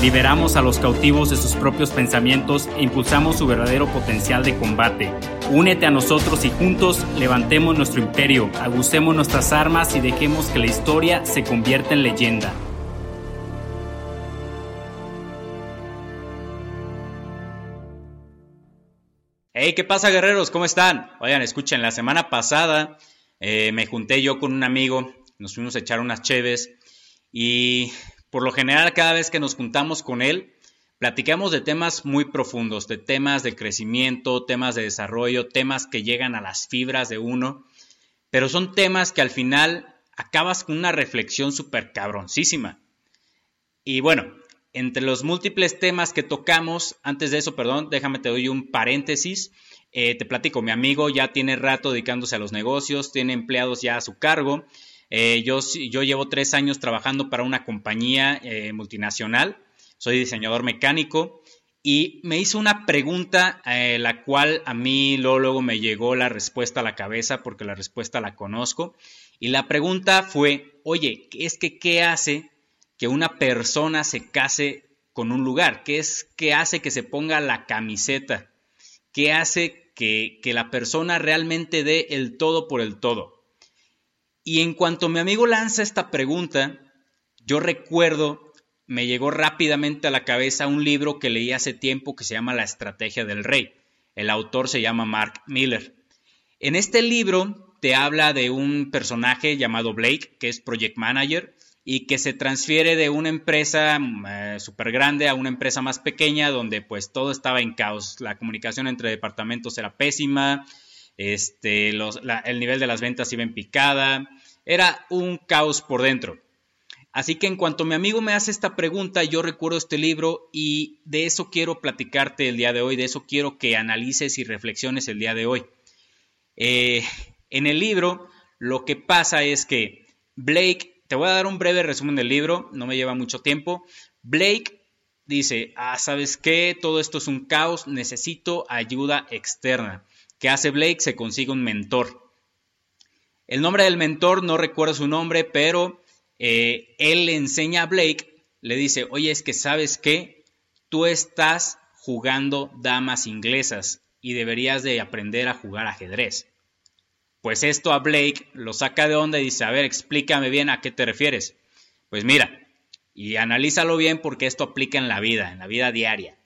Liberamos a los cautivos de sus propios pensamientos e impulsamos su verdadero potencial de combate. Únete a nosotros y juntos levantemos nuestro imperio, agucemos nuestras armas y dejemos que la historia se convierta en leyenda. Hey, ¿qué pasa guerreros? ¿Cómo están? Oigan, escuchen, la semana pasada eh, me junté yo con un amigo, nos fuimos a echar unas cheves y por lo general, cada vez que nos juntamos con él, platicamos de temas muy profundos, de temas de crecimiento, temas de desarrollo, temas que llegan a las fibras de uno, pero son temas que al final acabas con una reflexión súper cabroncísima. Y bueno, entre los múltiples temas que tocamos, antes de eso, perdón, déjame te doy un paréntesis. Eh, te platico, mi amigo ya tiene rato dedicándose a los negocios, tiene empleados ya a su cargo eh, yo, yo llevo tres años trabajando para una compañía eh, multinacional, soy diseñador mecánico y me hizo una pregunta eh, la cual a mí luego, luego me llegó la respuesta a la cabeza porque la respuesta la conozco. Y la pregunta fue, oye, es que qué hace que una persona se case con un lugar? ¿Qué es qué hace que se ponga la camiseta? ¿Qué hace que, que la persona realmente dé el todo por el todo? Y en cuanto mi amigo lanza esta pregunta, yo recuerdo, me llegó rápidamente a la cabeza un libro que leí hace tiempo que se llama La Estrategia del Rey. El autor se llama Mark Miller. En este libro te habla de un personaje llamado Blake, que es Project Manager, y que se transfiere de una empresa eh, súper grande a una empresa más pequeña, donde pues todo estaba en caos. La comunicación entre departamentos era pésima, este, el nivel de las ventas iba en picada, era un caos por dentro. Así que en cuanto mi amigo me hace esta pregunta, yo recuerdo este libro y de eso quiero platicarte el día de hoy, de eso quiero que analices y reflexiones el día de hoy. Eh, en el libro lo que pasa es que Blake, te voy a dar un breve resumen del libro, no me lleva mucho tiempo. Blake dice, ah, ¿sabes qué? Todo esto es un caos, necesito ayuda externa. ¿Qué hace Blake? Se consigue un mentor. El nombre del mentor, no recuerdo su nombre, pero eh, él le enseña a Blake, le dice, oye, es que sabes que tú estás jugando damas inglesas y deberías de aprender a jugar ajedrez. Pues esto a Blake lo saca de onda y dice, a ver, explícame bien a qué te refieres. Pues mira, y analízalo bien porque esto aplica en la vida, en la vida diaria.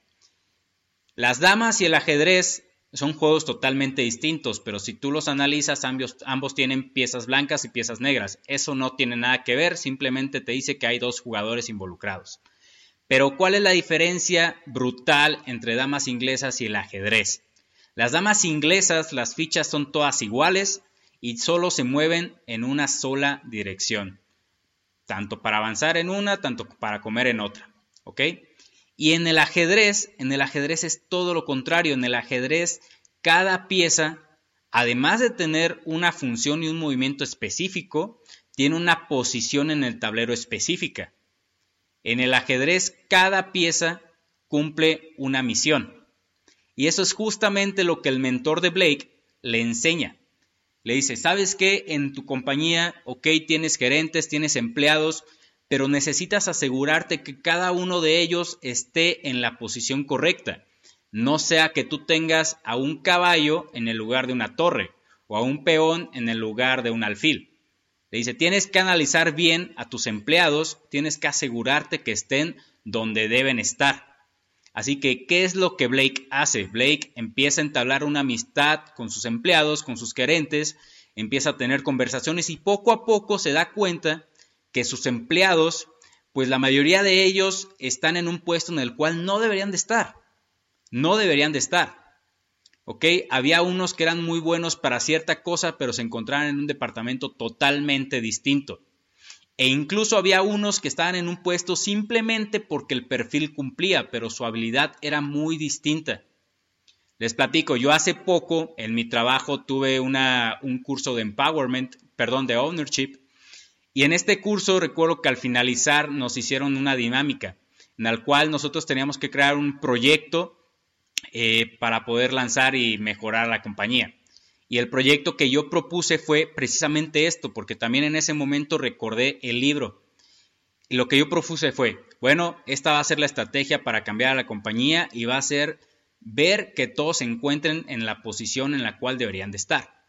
Las damas y el ajedrez son juegos totalmente distintos, pero si tú los analizas, ambos, ambos, tienen piezas blancas y piezas negras. Eso no tiene nada que ver, simplemente te dice que hay dos jugadores involucrados. Pero ¿cuál es la diferencia brutal entre damas inglesas y el ajedrez? Las damas inglesas, las fichas son todas iguales y solo se mueven en una sola dirección. Tanto para avanzar en una, tanto para comer en otra. ¿Ok? Y en el ajedrez, en el ajedrez es todo lo contrario. En el ajedrez, cada pieza, además de tener una función y un movimiento específico, tiene una posición en el tablero específica. En el ajedrez, cada pieza cumple una misión. Y eso es justamente lo que el mentor de Blake le enseña. Le dice, ¿sabes qué? En tu compañía, ok, tienes gerentes, tienes empleados, pero necesitas asegurarte que cada uno de ellos esté en la posición correcta. No sea que tú tengas a un caballo en el lugar de una torre o a un peón en el lugar de un alfil. Le dice, tienes que analizar bien a tus empleados, tienes que asegurarte que estén donde deben estar. Así que, ¿qué es lo que Blake hace? Blake empieza a entablar una amistad con sus empleados, con sus gerentes, empieza a tener conversaciones y poco a poco se da cuenta que sus empleados, pues la mayoría de ellos están en un puesto en el cual no deberían de estar. No deberían de estar. ¿Ok? Había unos que eran muy buenos para cierta cosa, pero se encontraban en un departamento totalmente distinto. E incluso había unos que estaban en un puesto simplemente porque el perfil cumplía, pero su habilidad era muy distinta. Les platico, yo hace poco en mi trabajo tuve una, un curso de empowerment, perdón, de ownership, y en este curso recuerdo que al finalizar nos hicieron una dinámica en la cual nosotros teníamos que crear un proyecto eh, para poder lanzar y mejorar la compañía. Y el proyecto que yo propuse fue precisamente esto, porque también en ese momento recordé el libro. Y lo que yo propuse fue, bueno, esta va a ser la estrategia para cambiar a la compañía y va a ser ver que todos se encuentren en la posición en la cual deberían de estar.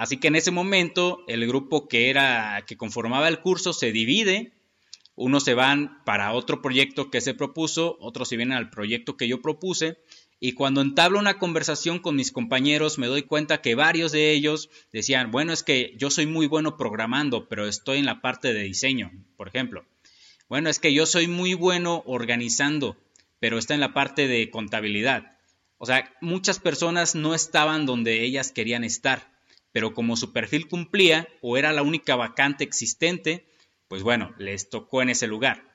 Así que en ese momento el grupo que era que conformaba el curso se divide, unos se van para otro proyecto que se propuso, otros se vienen al proyecto que yo propuse y cuando entablo una conversación con mis compañeros me doy cuenta que varios de ellos decían, bueno, es que yo soy muy bueno programando, pero estoy en la parte de diseño, por ejemplo. Bueno, es que yo soy muy bueno organizando, pero está en la parte de contabilidad. O sea, muchas personas no estaban donde ellas querían estar, pero como su perfil cumplía o era la única vacante existente, pues bueno, les tocó en ese lugar.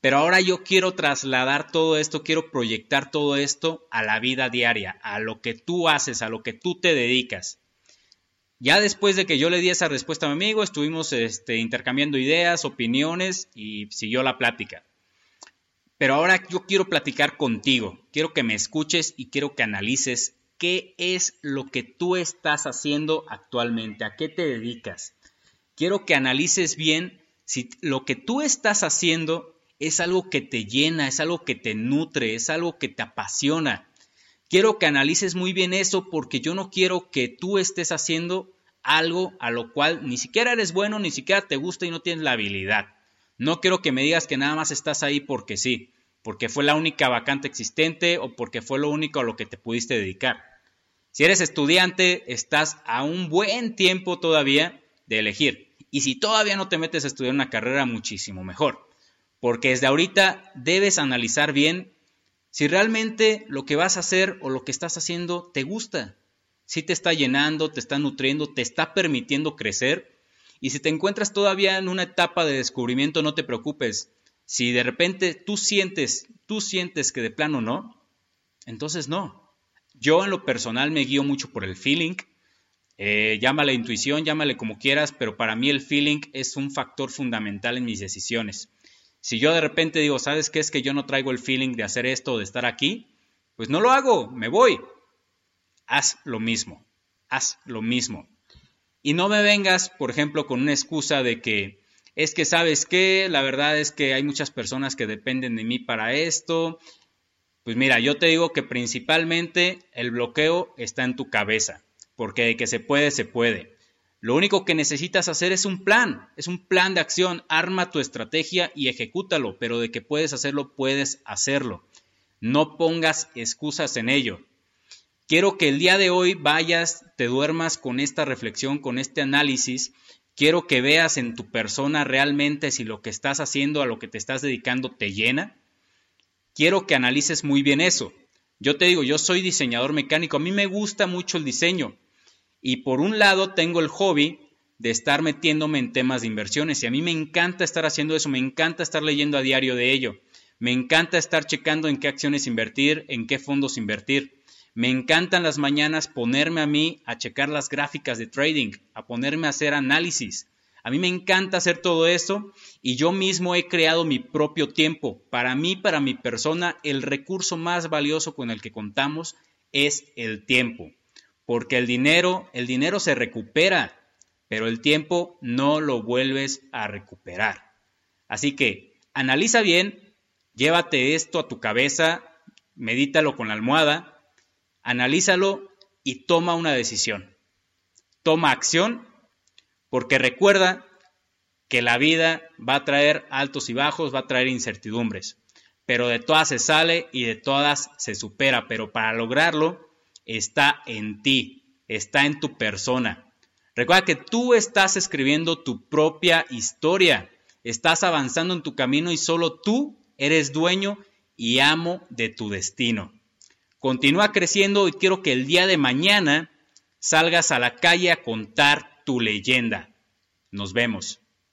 Pero ahora yo quiero trasladar todo esto, quiero proyectar todo esto a la vida diaria, a lo que tú haces, a lo que tú te dedicas. Ya después de que yo le di esa respuesta a mi amigo, estuvimos este, intercambiando ideas, opiniones y siguió la plática. Pero ahora yo quiero platicar contigo, quiero que me escuches y quiero que analices qué es lo que tú estás haciendo actualmente, a qué te dedicas. Quiero que analices bien si lo que tú estás haciendo es algo que te llena, es algo que te nutre, es algo que te apasiona. Quiero que analices muy bien eso porque yo no quiero que tú estés haciendo algo a lo cual ni siquiera eres bueno, ni siquiera te gusta y no tienes la habilidad. No quiero que me digas que nada más estás ahí porque sí, porque fue la única vacante existente o porque fue lo único a lo que te pudiste dedicar. Si eres estudiante, estás a un buen tiempo todavía de elegir. Y si todavía no te metes a estudiar una carrera, muchísimo mejor porque desde ahorita debes analizar bien si realmente lo que vas a hacer o lo que estás haciendo te gusta, si te está llenando, te está nutriendo, te está permitiendo crecer. Y si te encuentras todavía en una etapa de descubrimiento, no te preocupes. Si de repente tú sientes, tú sientes que de plano no, entonces no. Yo en lo personal me guío mucho por el feeling. Eh, llámale intuición, llámale como quieras, pero para mí el feeling es un factor fundamental en mis decisiones. Si yo de repente digo, ¿sabes qué es que yo no traigo el feeling de hacer esto o de estar aquí? Pues no lo hago, me voy. Haz lo mismo, haz lo mismo. Y no me vengas, por ejemplo, con una excusa de que es que sabes qué, la verdad es que hay muchas personas que dependen de mí para esto. Pues mira, yo te digo que principalmente el bloqueo está en tu cabeza, porque de que se puede, se puede. Lo único que necesitas hacer es un plan, es un plan de acción, arma tu estrategia y ejecútalo, pero de que puedes hacerlo, puedes hacerlo. No pongas excusas en ello. Quiero que el día de hoy vayas, te duermas con esta reflexión, con este análisis. Quiero que veas en tu persona realmente si lo que estás haciendo, a lo que te estás dedicando, te llena. Quiero que analices muy bien eso. Yo te digo, yo soy diseñador mecánico, a mí me gusta mucho el diseño, y por un lado tengo el hobby de estar metiéndome en temas de inversiones y a mí me encanta estar haciendo eso, me encanta estar leyendo a diario de ello, me encanta estar checando en qué acciones invertir, en qué fondos invertir. Me encantan las mañanas ponerme a mí a checar las gráficas de trading, a ponerme a hacer análisis. A mí me encanta hacer todo eso y yo mismo he creado mi propio tiempo. Para mí, para mi persona, el recurso más valioso con el que contamos es el tiempo porque el dinero, el dinero se recupera, pero el tiempo no lo vuelves a recuperar. Así que analiza bien, llévate esto a tu cabeza, medítalo con la almohada, analízalo y toma una decisión. Toma acción, porque recuerda que la vida va a traer altos y bajos, va a traer incertidumbres, pero de todas se sale y de todas se supera, pero para lograrlo está en ti, está en tu persona. Recuerda que tú estás escribiendo tu propia historia, estás avanzando en tu camino y solo tú eres dueño y amo de tu destino. Continúa creciendo y quiero que el día de mañana salgas a la calle a contar tu leyenda. Nos vemos.